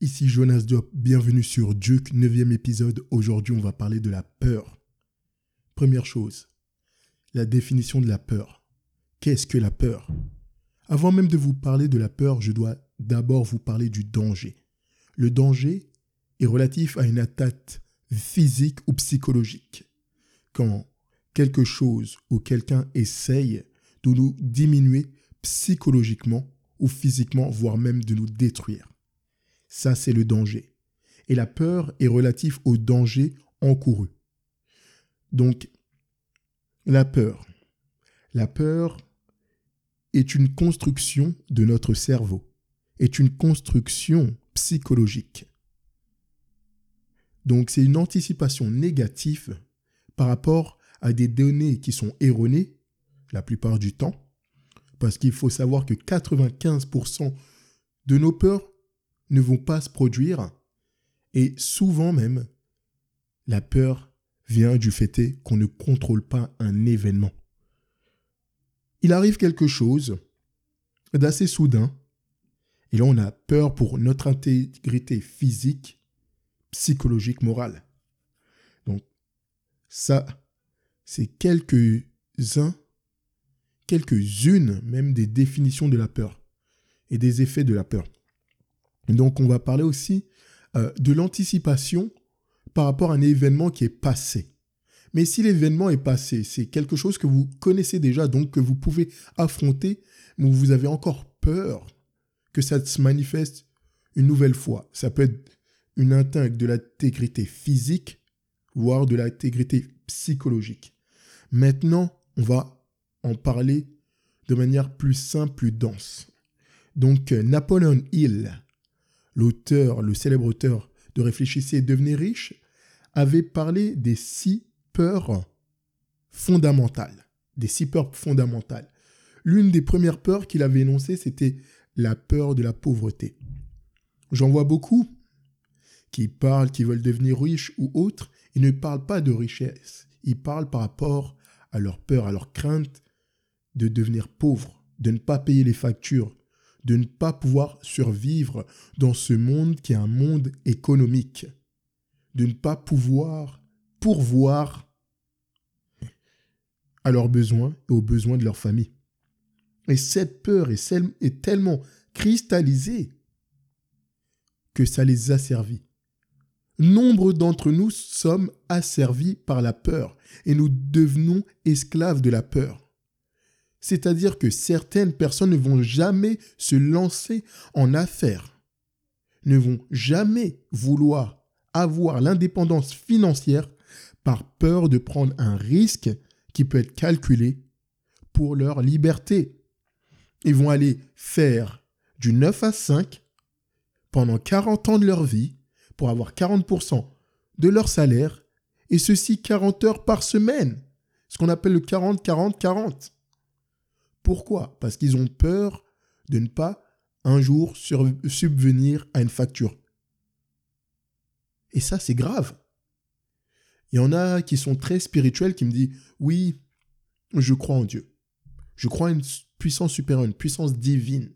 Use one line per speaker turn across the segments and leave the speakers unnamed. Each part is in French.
Ici Jonas Diop, bienvenue sur Duke, 9 épisode. Aujourd'hui, on va parler de la peur. Première chose, la définition de la peur. Qu'est-ce que la peur? Avant même de vous parler de la peur, je dois d'abord vous parler du danger. Le danger est relatif à une attaque physique ou psychologique. Quand quelque chose ou quelqu'un essaye de nous diminuer psychologiquement ou physiquement, voire même de nous détruire. Ça, c'est le danger. Et la peur est relative au danger encouru. Donc, la peur. La peur est une construction de notre cerveau, est une construction psychologique. Donc, c'est une anticipation négative par rapport à des données qui sont erronées la plupart du temps, parce qu'il faut savoir que 95% de nos peurs ne vont pas se produire. Et souvent même, la peur vient du fait qu'on ne contrôle pas un événement. Il arrive quelque chose d'assez soudain, et là on a peur pour notre intégrité physique, psychologique, morale. Donc ça, c'est quelques-uns quelques-unes même des définitions de la peur et des effets de la peur. Donc on va parler aussi euh, de l'anticipation par rapport à un événement qui est passé. Mais si l'événement est passé, c'est quelque chose que vous connaissez déjà, donc que vous pouvez affronter, mais vous avez encore peur que ça se manifeste une nouvelle fois. Ça peut être une atteinte de l'intégrité physique, voire de l'intégrité psychologique. Maintenant, on va en parler de manière plus simple, plus dense. Donc euh, Napoleon Hill, l'auteur, le célèbre auteur de Réfléchissez et devenez riche, avait parlé des six peurs fondamentales. Des six peurs fondamentales. L'une des premières peurs qu'il avait énoncées, c'était la peur de la pauvreté. J'en vois beaucoup qui parlent, qui veulent devenir riches ou autres, ils ne parlent pas de richesse. Ils parlent par rapport à leur peur, à leur crainte de devenir pauvre, de ne pas payer les factures, de ne pas pouvoir survivre dans ce monde qui est un monde économique, de ne pas pouvoir pourvoir à leurs besoins et aux besoins de leur famille. Et cette peur est, tellement cristallisée que ça les a servis. Nombre d'entre nous sommes asservis par la peur et nous devenons esclaves de la peur. C'est-à-dire que certaines personnes ne vont jamais se lancer en affaires, ne vont jamais vouloir avoir l'indépendance financière par peur de prendre un risque qui peut être calculé pour leur liberté. Ils vont aller faire du 9 à 5 pendant 40 ans de leur vie pour avoir 40% de leur salaire et ceci 40 heures par semaine. Ce qu'on appelle le 40-40-40. Pourquoi? Parce qu'ils ont peur de ne pas un jour subvenir à une facture. Et ça, c'est grave. Il y en a qui sont très spirituels qui me disent Oui, je crois en Dieu. Je crois en une puissance supérieure, une puissance divine.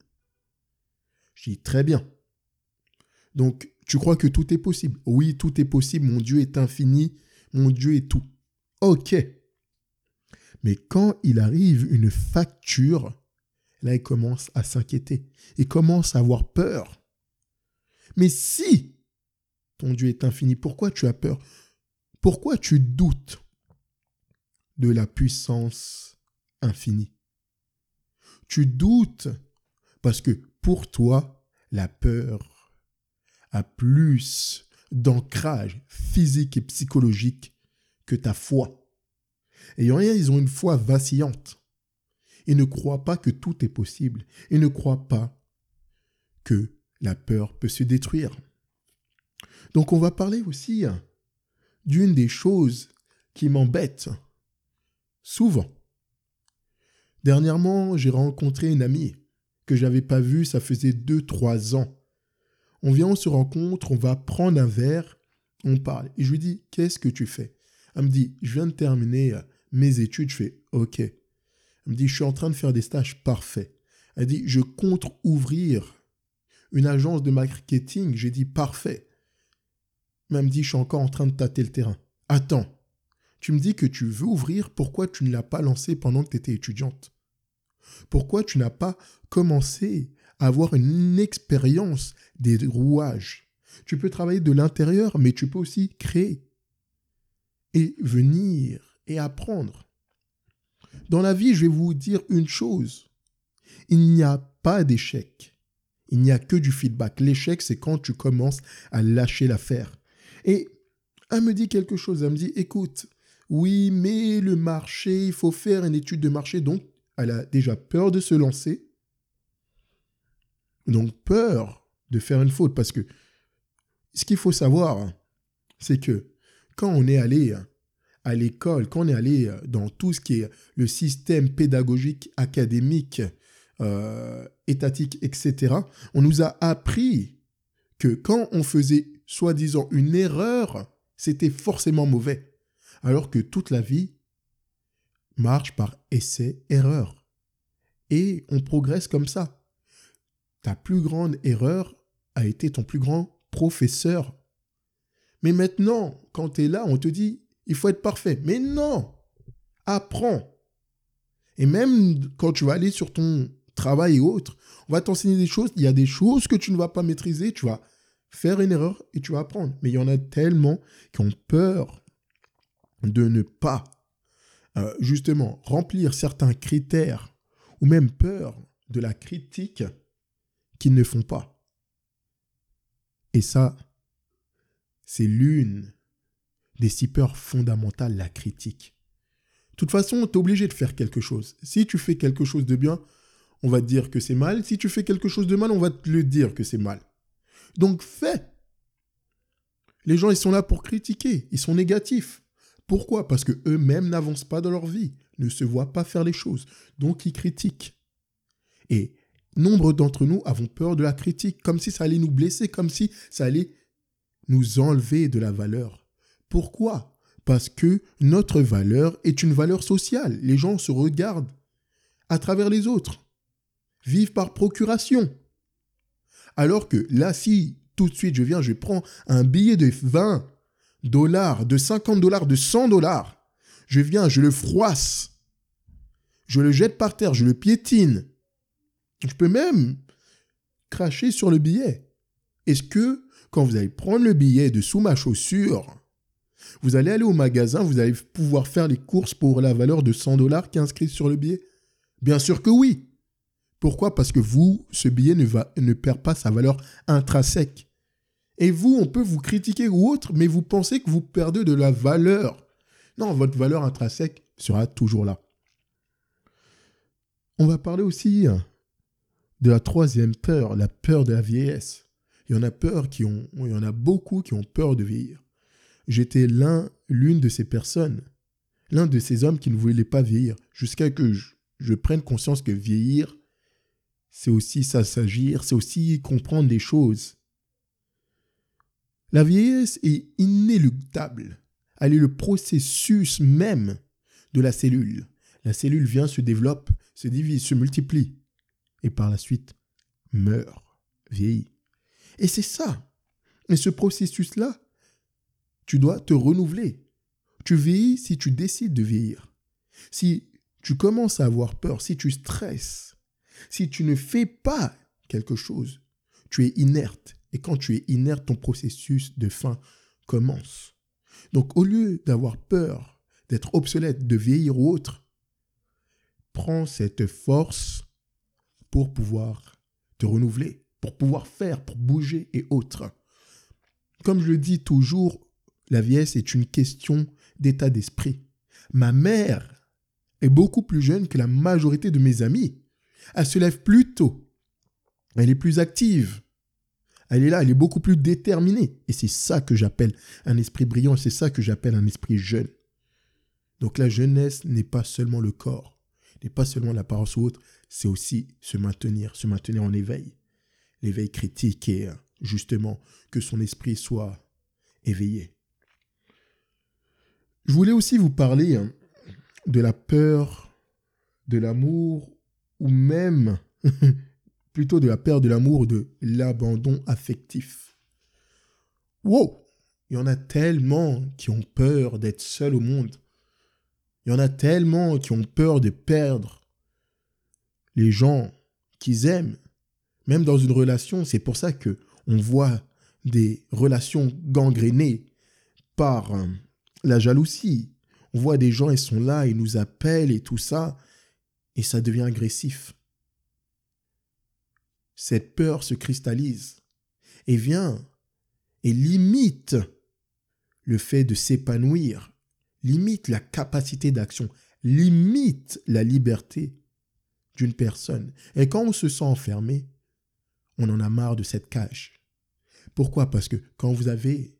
Je dis Très bien. Donc, tu crois que tout est possible? Oui, tout est possible. Mon Dieu est infini. Mon Dieu est tout. Ok. Mais quand il arrive une facture, là, il commence à s'inquiéter. Il commence à avoir peur. Mais si ton Dieu est infini, pourquoi tu as peur? Pourquoi tu doutes de la puissance infinie? Tu doutes parce que pour toi, la peur a plus d'ancrage physique et psychologique que ta foi. Et rien, ils ont une foi vacillante. Ils ne croient pas que tout est possible. Ils ne croient pas que la peur peut se détruire. Donc on va parler aussi d'une des choses qui m'embête souvent. Dernièrement, j'ai rencontré une amie que j'avais pas vue, ça faisait deux, trois ans. On vient, on se rencontre, on va prendre un verre, on parle. Et je lui dis, qu'est-ce que tu fais? Elle me dit, je viens de terminer mes études. Je fais OK. Elle me dit, je suis en train de faire des stages parfaits. Elle dit, je compte ouvrir une agence de marketing. J'ai dit parfait. Elle me dit, je suis encore en train de tâter le terrain. Attends, tu me dis que tu veux ouvrir, pourquoi tu ne l'as pas lancé pendant que tu étais étudiante? Pourquoi tu n'as pas commencé à avoir une expérience des rouages? Tu peux travailler de l'intérieur, mais tu peux aussi créer et venir et apprendre. Dans la vie, je vais vous dire une chose. Il n'y a pas d'échec. Il n'y a que du feedback. L'échec, c'est quand tu commences à lâcher l'affaire. Et elle me dit quelque chose. Elle me dit, écoute, oui, mais le marché, il faut faire une étude de marché. Donc, elle a déjà peur de se lancer. Donc, peur de faire une faute. Parce que ce qu'il faut savoir, c'est que quand on est allé à l'école, quand on est allé dans tout ce qui est le système pédagogique, académique, euh, étatique, etc., on nous a appris que quand on faisait soi-disant une erreur, c'était forcément mauvais. Alors que toute la vie marche par essai-erreur. Et on progresse comme ça. Ta plus grande erreur a été ton plus grand professeur. Mais maintenant, quand tu es là, on te dit, il faut être parfait. Mais non, apprends. Et même quand tu vas aller sur ton travail et autres, on va t'enseigner des choses. Il y a des choses que tu ne vas pas maîtriser. Tu vas faire une erreur et tu vas apprendre. Mais il y en a tellement qui ont peur de ne pas, euh, justement, remplir certains critères ou même peur de la critique qu'ils ne font pas. Et ça, c'est l'une des six peurs fondamentales, la critique. De toute façon, tu es obligé de faire quelque chose. Si tu fais quelque chose de bien, on va te dire que c'est mal. Si tu fais quelque chose de mal, on va te le dire que c'est mal. Donc fais. Les gens, ils sont là pour critiquer. Ils sont négatifs. Pourquoi? Parce que eux-mêmes n'avancent pas dans leur vie, ne se voient pas faire les choses. Donc ils critiquent. Et nombre d'entre nous avons peur de la critique, comme si ça allait nous blesser, comme si ça allait nous enlever de la valeur. Pourquoi? Parce que notre valeur est une valeur sociale. Les gens se regardent à travers les autres vivent par procuration. Alors que là, si tout de suite je viens, je prends un billet de 20 dollars, de 50 dollars, de 100 dollars, je viens, je le froisse, je le jette par terre, je le piétine. Je peux même cracher sur le billet. Est-ce que quand vous allez prendre le billet de sous ma chaussure, vous allez aller au magasin, vous allez pouvoir faire les courses pour la valeur de 100 dollars qui est inscrite sur le billet Bien sûr que oui. Pourquoi? Parce que vous, ce billet ne, ne perd pas sa valeur intrinsèque. Et vous, on peut vous critiquer ou autre, mais vous pensez que vous perdez de la valeur. Non, votre valeur intrinsèque sera toujours là. On va parler aussi de la troisième peur, la peur de la vieillesse. Il y en a peur qui ont, il y en a beaucoup qui ont peur de vieillir. J'étais l'un, l'une de ces personnes, l'un de ces hommes qui ne voulaient pas vieillir, jusqu'à que je prenne conscience que vieillir, c'est aussi s'agir, c'est aussi comprendre des choses. La vieillesse est inéluctable. Elle est le processus même de la cellule. La cellule vient, se développe, se divise, se multiplie, et par la suite meurt, vieillit. Et c'est ça. Et ce processus-là, tu dois te renouveler. Tu vieillis si tu décides de vieillir. Si tu commences à avoir peur, si tu stresses, si tu ne fais pas quelque chose, tu es inerte. Et quand tu es inerte, ton processus de fin commence. Donc au lieu d'avoir peur, d'être obsolète, de vieillir ou autre, prends cette force pour pouvoir te renouveler, pour pouvoir faire, pour bouger et autres. Comme je le dis toujours, la vieillesse est une question d'état d'esprit. Ma mère est beaucoup plus jeune que la majorité de mes amis. Elle se lève plus tôt. Elle est plus active. Elle est là, elle est beaucoup plus déterminée. Et c'est ça que j'appelle un esprit brillant, c'est ça que j'appelle un esprit jeune. Donc la jeunesse n'est pas seulement le corps, n'est pas seulement l'apparence ou autre, c'est aussi se maintenir, se maintenir en éveil. L'éveil critique et justement que son esprit soit éveillé. Je voulais aussi vous parler hein, de la peur, de l'amour ou même plutôt de la peur de l'amour, de l'abandon affectif. Wow Il y en a tellement qui ont peur d'être seuls au monde. Il y en a tellement qui ont peur de perdre les gens qu'ils aiment. Même dans une relation, c'est pour ça que on voit des relations gangrénées par euh, la jalousie. On voit des gens, ils sont là, ils nous appellent et tout ça, et ça devient agressif. Cette peur se cristallise et vient et limite le fait de s'épanouir, limite la capacité d'action, limite la liberté d'une personne. Et quand on se sent enfermé, on en a marre de cette cage. Pourquoi? Parce que quand vous avez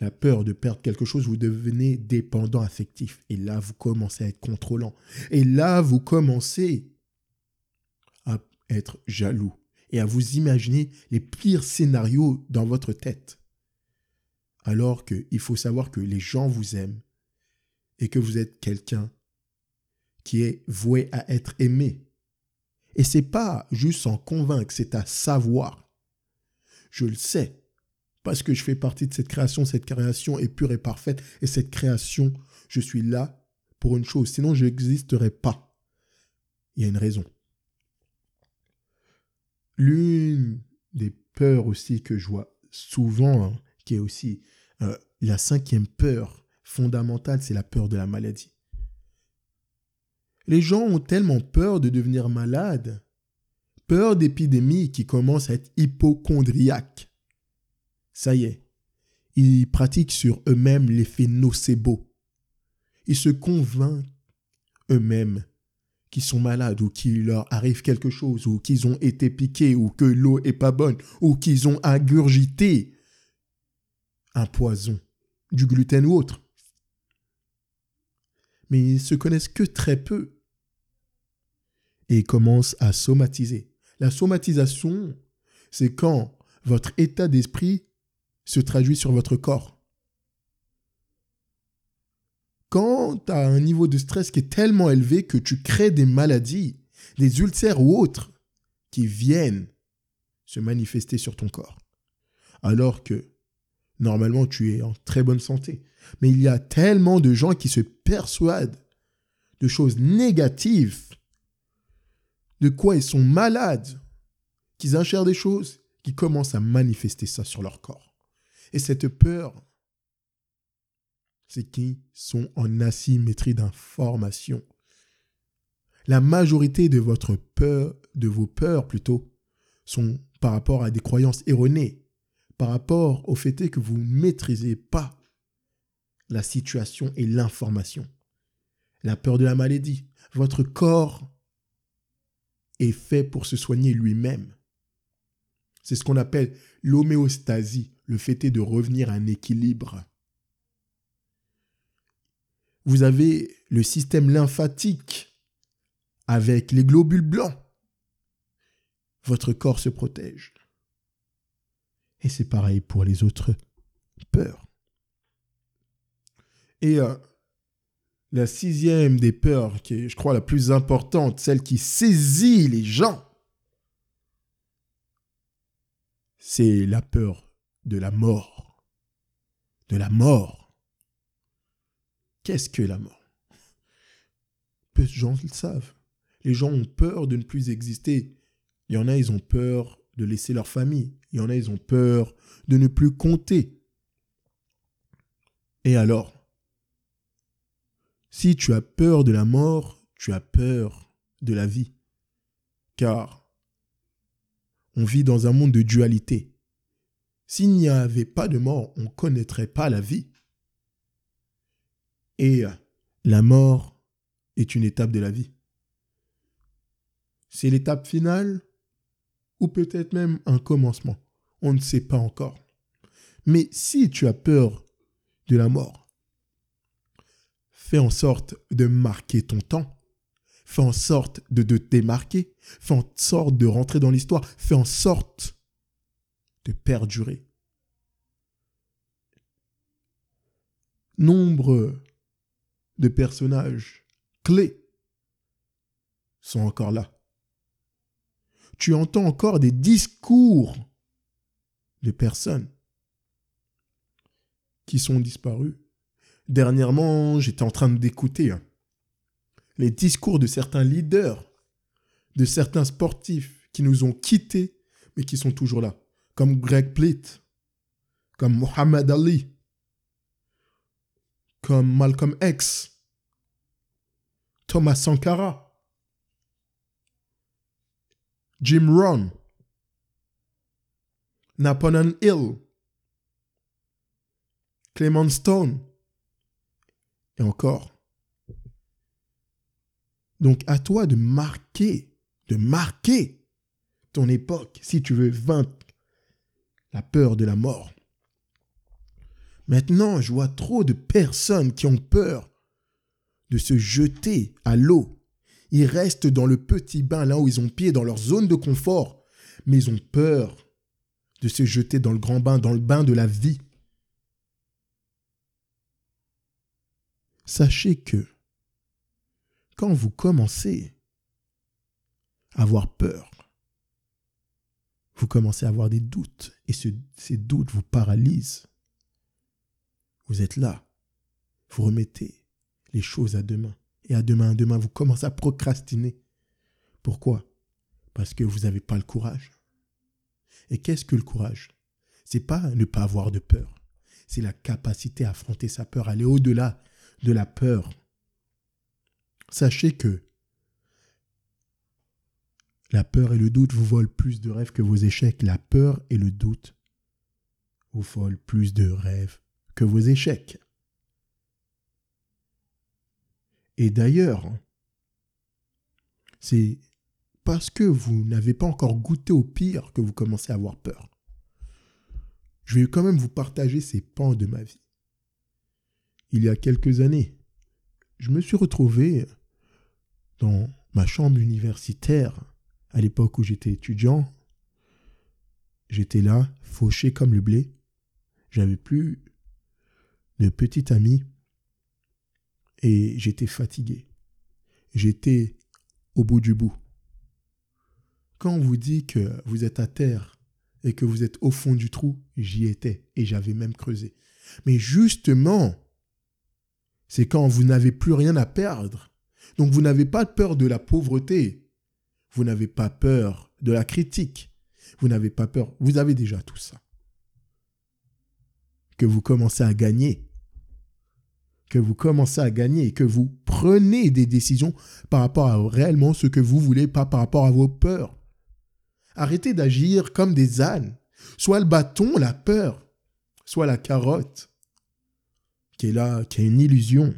la peur de perdre quelque chose, vous devenez dépendant affectif. Et là, vous commencez à être contrôlant. Et là, vous commencez à être jaloux et à vous imaginer les pires scénarios dans votre tête. Alors qu'il faut savoir que les gens vous aiment et que vous êtes quelqu'un qui est voué à être aimé. Et c'est pas juste en convaincre, c'est à savoir. Je le sais, parce que je fais partie de cette création, cette création est pure et parfaite, et cette création, je suis là pour une chose, sinon je n'existerais pas. Il y a une raison. L'une des peurs aussi que je vois souvent, hein, qui est aussi euh, la cinquième peur fondamentale, c'est la peur de la maladie. Les gens ont tellement peur de devenir malades, peur d'épidémie qui commencent à être hypochondriaques. Ça y est, ils pratiquent sur eux-mêmes l'effet nocebo. Ils se convainquent eux-mêmes qu'ils sont malades ou qu'il leur arrive quelque chose ou qu'ils ont été piqués ou que l'eau est pas bonne ou qu'ils ont ingurgité un poison, du gluten ou autre. Mais ils se connaissent que très peu et commence à somatiser. La somatisation, c'est quand votre état d'esprit se traduit sur votre corps. Quand tu as un niveau de stress qui est tellement élevé que tu crées des maladies, des ulcères ou autres, qui viennent se manifester sur ton corps. Alors que normalement tu es en très bonne santé. Mais il y a tellement de gens qui se persuadent de choses négatives de quoi ils sont malades, qu'ils ingèrent des choses, qui commencent à manifester ça sur leur corps. Et cette peur, c'est qu'ils sont en asymétrie d'information. La majorité de votre peur, de vos peurs plutôt, sont par rapport à des croyances erronées, par rapport au fait que vous ne maîtrisez pas la situation et l'information. La peur de la maladie. Votre corps est fait pour se soigner lui-même. C'est ce qu'on appelle l'homéostasie, le fait est de revenir à un équilibre. Vous avez le système lymphatique avec les globules blancs. Votre corps se protège. Et c'est pareil pour les autres peurs. Et euh, la sixième des peurs, qui est, je crois, la plus importante, celle qui saisit les gens, c'est la peur de la mort. De la mort. Qu'est-ce que la mort? Peu de gens le savent. Les gens ont peur de ne plus exister. Il y en a, ils ont peur de laisser leur famille. Il y en a, ils ont peur de ne plus compter. Et alors? Si tu as peur de la mort, tu as peur de la vie. Car on vit dans un monde de dualité. S'il n'y avait pas de mort, on ne connaîtrait pas la vie. Et la mort est une étape de la vie. C'est l'étape finale ou peut-être même un commencement. On ne sait pas encore. Mais si tu as peur de la mort, Fais en sorte de marquer ton temps. Fais en sorte de te démarquer. Fais en sorte de rentrer dans l'histoire. Fais en sorte de perdurer. Nombre de personnages clés sont encore là. tu entends encore des discours de personnes qui sont disparues. Dernièrement, j'étais en train d'écouter hein, les discours de certains leaders, de certains sportifs qui nous ont quittés, mais qui sont toujours là, comme Greg Plitt, comme Muhammad Ali, comme Malcolm X, Thomas Sankara, Jim Rohn, Napoleon Hill, Clement Stone, et encore. Donc à toi de marquer, de marquer ton époque si tu veux vaincre la peur de la mort. Maintenant, je vois trop de personnes qui ont peur de se jeter à l'eau. Ils restent dans le petit bain là où ils ont pied, dans leur zone de confort, mais ils ont peur de se jeter dans le grand bain, dans le bain de la vie. Sachez que quand vous commencez à avoir peur, vous commencez à avoir des doutes et ces doutes vous paralysent. Vous êtes là, vous remettez les choses à demain. Et à demain, à demain, vous commencez à procrastiner. Pourquoi? Parce que vous n'avez pas le courage. Et qu'est-ce que le courage? C'est pas ne pas avoir de peur. C'est la capacité à affronter sa peur, aller au-delà de la peur. Sachez que la peur et le doute vous volent plus de rêves que vos échecs. La peur et le doute vous volent plus de rêves que vos échecs. Et d'ailleurs, c'est parce que vous n'avez pas encore goûté au pire que vous commencez à avoir peur. Je vais quand même vous partager ces pans de ma vie. Il y a quelques années, je me suis retrouvé dans ma chambre universitaire à l'époque où j'étais étudiant. J'étais là, fauché comme le blé. J'avais plus de petit ami et j'étais fatigué. J'étais au bout du bout. Quand on vous dit que vous êtes à terre et que vous êtes au fond du trou, j'y étais et j'avais même creusé. Mais justement, c'est quand vous n'avez plus rien à perdre. Donc vous n'avez pas peur de la pauvreté. Vous n'avez pas peur de la critique. Vous n'avez pas peur. Vous avez déjà tout ça. Que vous commencez à gagner que vous commencez à gagner et que vous prenez des décisions par rapport à réellement ce que vous voulez, pas par rapport à vos peurs. Arrêtez d'agir comme des ânes. Soit le bâton, la peur, soit la carotte, qui est là, qui est une illusion.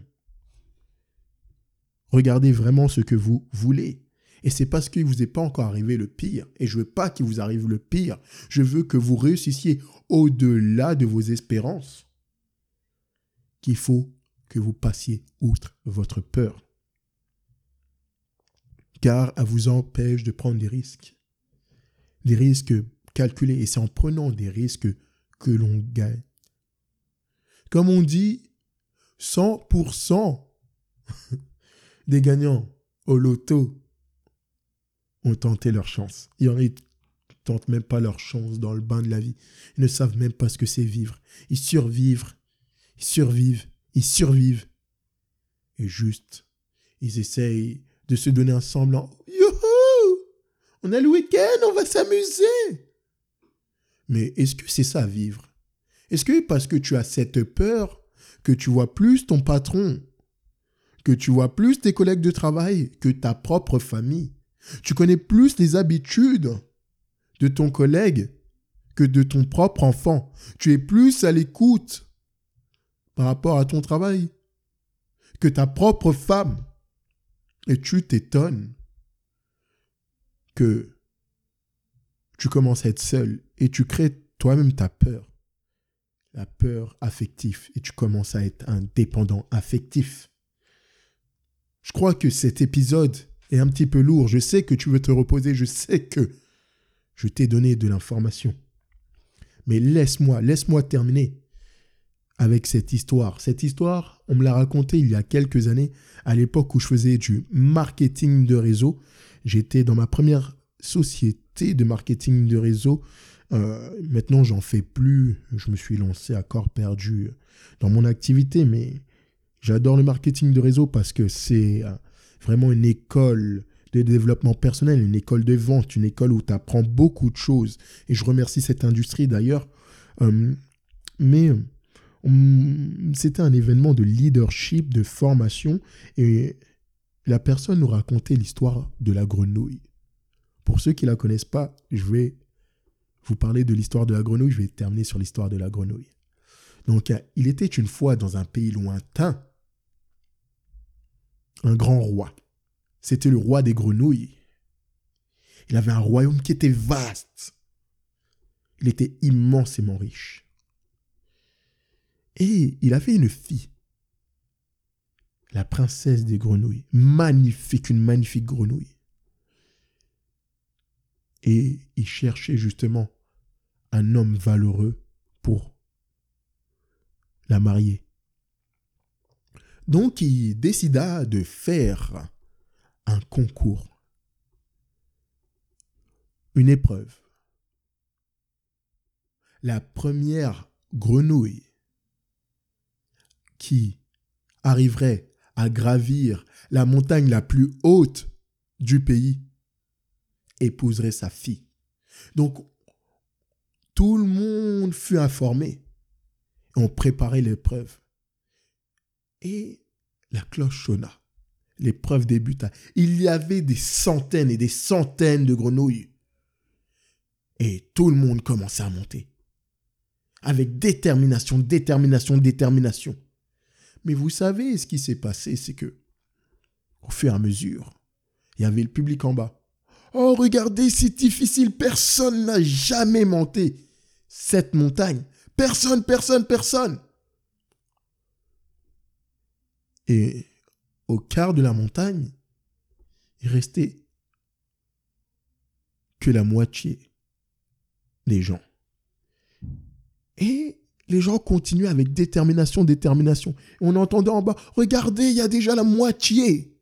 Regardez vraiment ce que vous voulez. Et c'est parce qu'il vous est pas encore arrivé le pire. Et je veux pas qu'il vous arrive le pire. Je veux que vous réussissiez au-delà de vos espérances. Qu'il faut que vous passiez outre votre peur. Car elle vous empêche de prendre des risques. Des risques calculés. Et c'est en prenant des risques que l'on gagne. Comme on dit, 100% des gagnants au loto ont tenté leur chance. Il y en a qui tentent même pas leur chance dans le bain de la vie. Ils ne savent même pas ce que c'est vivre. Ils survivent. Ils survivent ils survivent. Et juste, ils essayent de se donner un semblant. Youhou On a le week-end, on va s'amuser Mais est-ce que c'est ça vivre? Est-ce que parce que tu as cette peur que tu vois plus ton patron, que tu vois plus tes collègues de travail que ta propre famille, tu connais plus les habitudes de ton collègue que de ton propre enfant, tu es plus à l'écoute par rapport à ton travail que ta propre femme. Et tu t'étonnes que tu commences à être seul et tu crées toi-même ta peur, la peur affective, et tu commences à être un dépendant affectif. Je crois que cet épisode est un petit peu lourd. Je sais que tu veux te reposer, je sais que je t'ai donné de l'information. Mais laisse-moi, laisse-moi terminer avec cette histoire. Cette histoire, on me l'a racontée il y a quelques années, à l'époque où je faisais du marketing de réseau. J'étais dans ma première société de marketing de réseau. Euh, maintenant, j'en fais plus. Je me suis lancé à corps perdu dans mon activité, mais j'adore le marketing de réseau parce que c'est euh, vraiment une école de développement personnel, une école de vente, une école où tu apprends beaucoup de choses. Et je remercie cette industrie d'ailleurs. Euh, mais c'était un événement de leadership, de formation, et la personne nous racontait l'histoire de la grenouille. Pour ceux qui ne la connaissent pas, je vais vous parler de l'histoire de la grenouille, je vais terminer sur l'histoire de la grenouille. Donc, il était une fois dans un pays lointain, un grand roi. C'était le roi des grenouilles. Il avait un royaume qui était vaste. Il était immensément riche. Et il avait une fille, la princesse des grenouilles. Magnifique, une magnifique grenouille. Et il cherchait justement un homme valeureux pour la marier. Donc il décida de faire un concours, une épreuve. La première grenouille qui arriverait à gravir la montagne la plus haute du pays épouserait sa fille. Donc, tout le monde fut informé. On préparait l'épreuve. Et la cloche sonna. L'épreuve débuta. Il y avait des centaines et des centaines de grenouilles. Et tout le monde commençait à monter. Avec détermination, détermination, détermination. Mais vous savez, ce qui s'est passé, c'est que, au fur et à mesure, il y avait le public en bas. Oh, regardez, c'est difficile, personne n'a jamais monté cette montagne. Personne, personne, personne. Et au quart de la montagne, il restait que la moitié des gens. Et les gens continuaient avec détermination, détermination. on entendait en bas, regardez, il y a déjà la moitié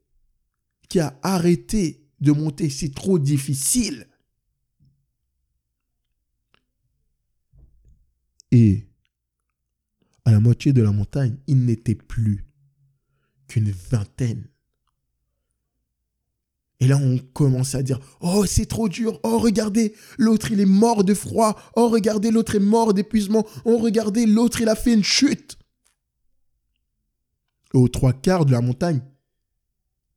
qui a arrêté de monter, c'est trop difficile. Et à la moitié de la montagne, il n'était plus qu'une vingtaine. Et là, on commence à dire, oh, c'est trop dur. Oh, regardez, l'autre, il est mort de froid. Oh, regardez, l'autre est mort d'épuisement. Oh, regardez, l'autre, il a fait une chute. aux trois quarts de la montagne,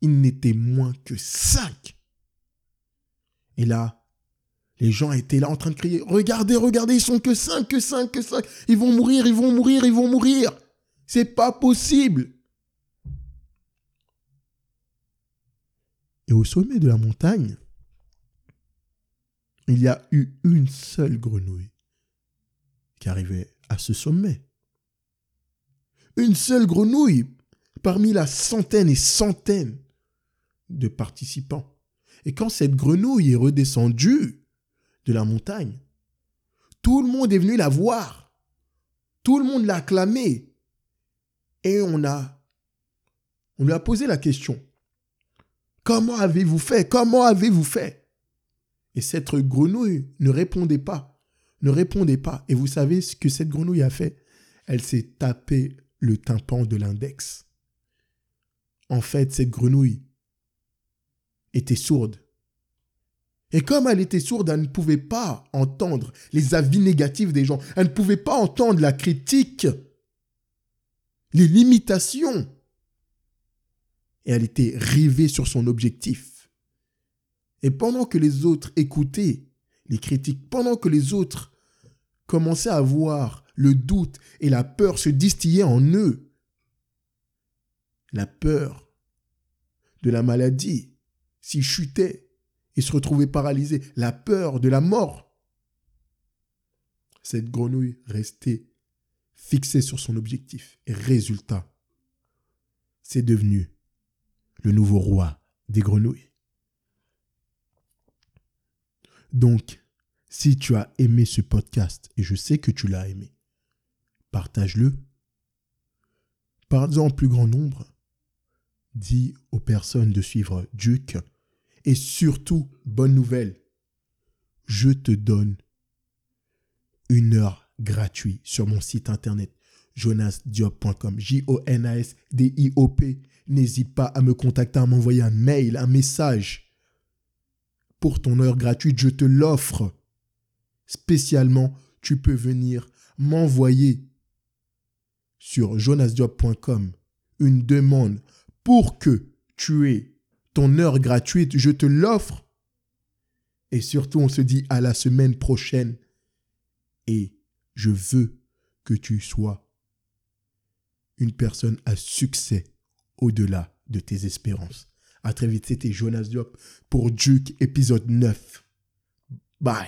il n'était moins que cinq. Et là, les gens étaient là en train de crier, regardez, regardez, ils sont que cinq, que cinq, que cinq. Ils vont mourir, ils vont mourir, ils vont mourir. C'est pas possible. Et au sommet de la montagne, il y a eu une seule grenouille qui arrivait à ce sommet. Une seule grenouille parmi la centaine et centaines de participants. Et quand cette grenouille est redescendue de la montagne, tout le monde est venu la voir. Tout le monde l'a acclamée. Et on a, on lui a posé la question. Comment avez-vous fait? Comment avez-vous fait? Et cette grenouille ne répondait pas. Ne répondait pas. Et vous savez ce que cette grenouille a fait? Elle s'est tapé le tympan de l'index. En fait, cette grenouille était sourde. Et comme elle était sourde, elle ne pouvait pas entendre les avis négatifs des gens. Elle ne pouvait pas entendre la critique, les limitations. Et elle était rivée sur son objectif. Et pendant que les autres écoutaient les critiques, pendant que les autres commençaient à voir le doute et la peur se distiller en eux, la peur de la maladie, s'il chutait et se retrouvait paralysé, la peur de la mort. Cette grenouille restait fixée sur son objectif. Et résultat, c'est devenu le nouveau roi des grenouilles. Donc, si tu as aimé ce podcast, et je sais que tu l'as aimé, partage-le. Parle-en en plus grand nombre dit aux personnes de suivre Duke. Et surtout, bonne nouvelle, je te donne une heure gratuite sur mon site internet jonasdiop.com. J-O-N-A-S-D-I-O-P. N'hésite pas à me contacter, à m'envoyer un mail, un message. Pour ton heure gratuite, je te l'offre. Spécialement, tu peux venir m'envoyer sur jonasdiop.com une demande pour que tu aies ton heure gratuite. Je te l'offre. Et surtout, on se dit à la semaine prochaine. Et je veux que tu sois une personne à succès au-delà de tes espérances. À très vite, c'était Jonas Diop pour Duke épisode 9. Bye.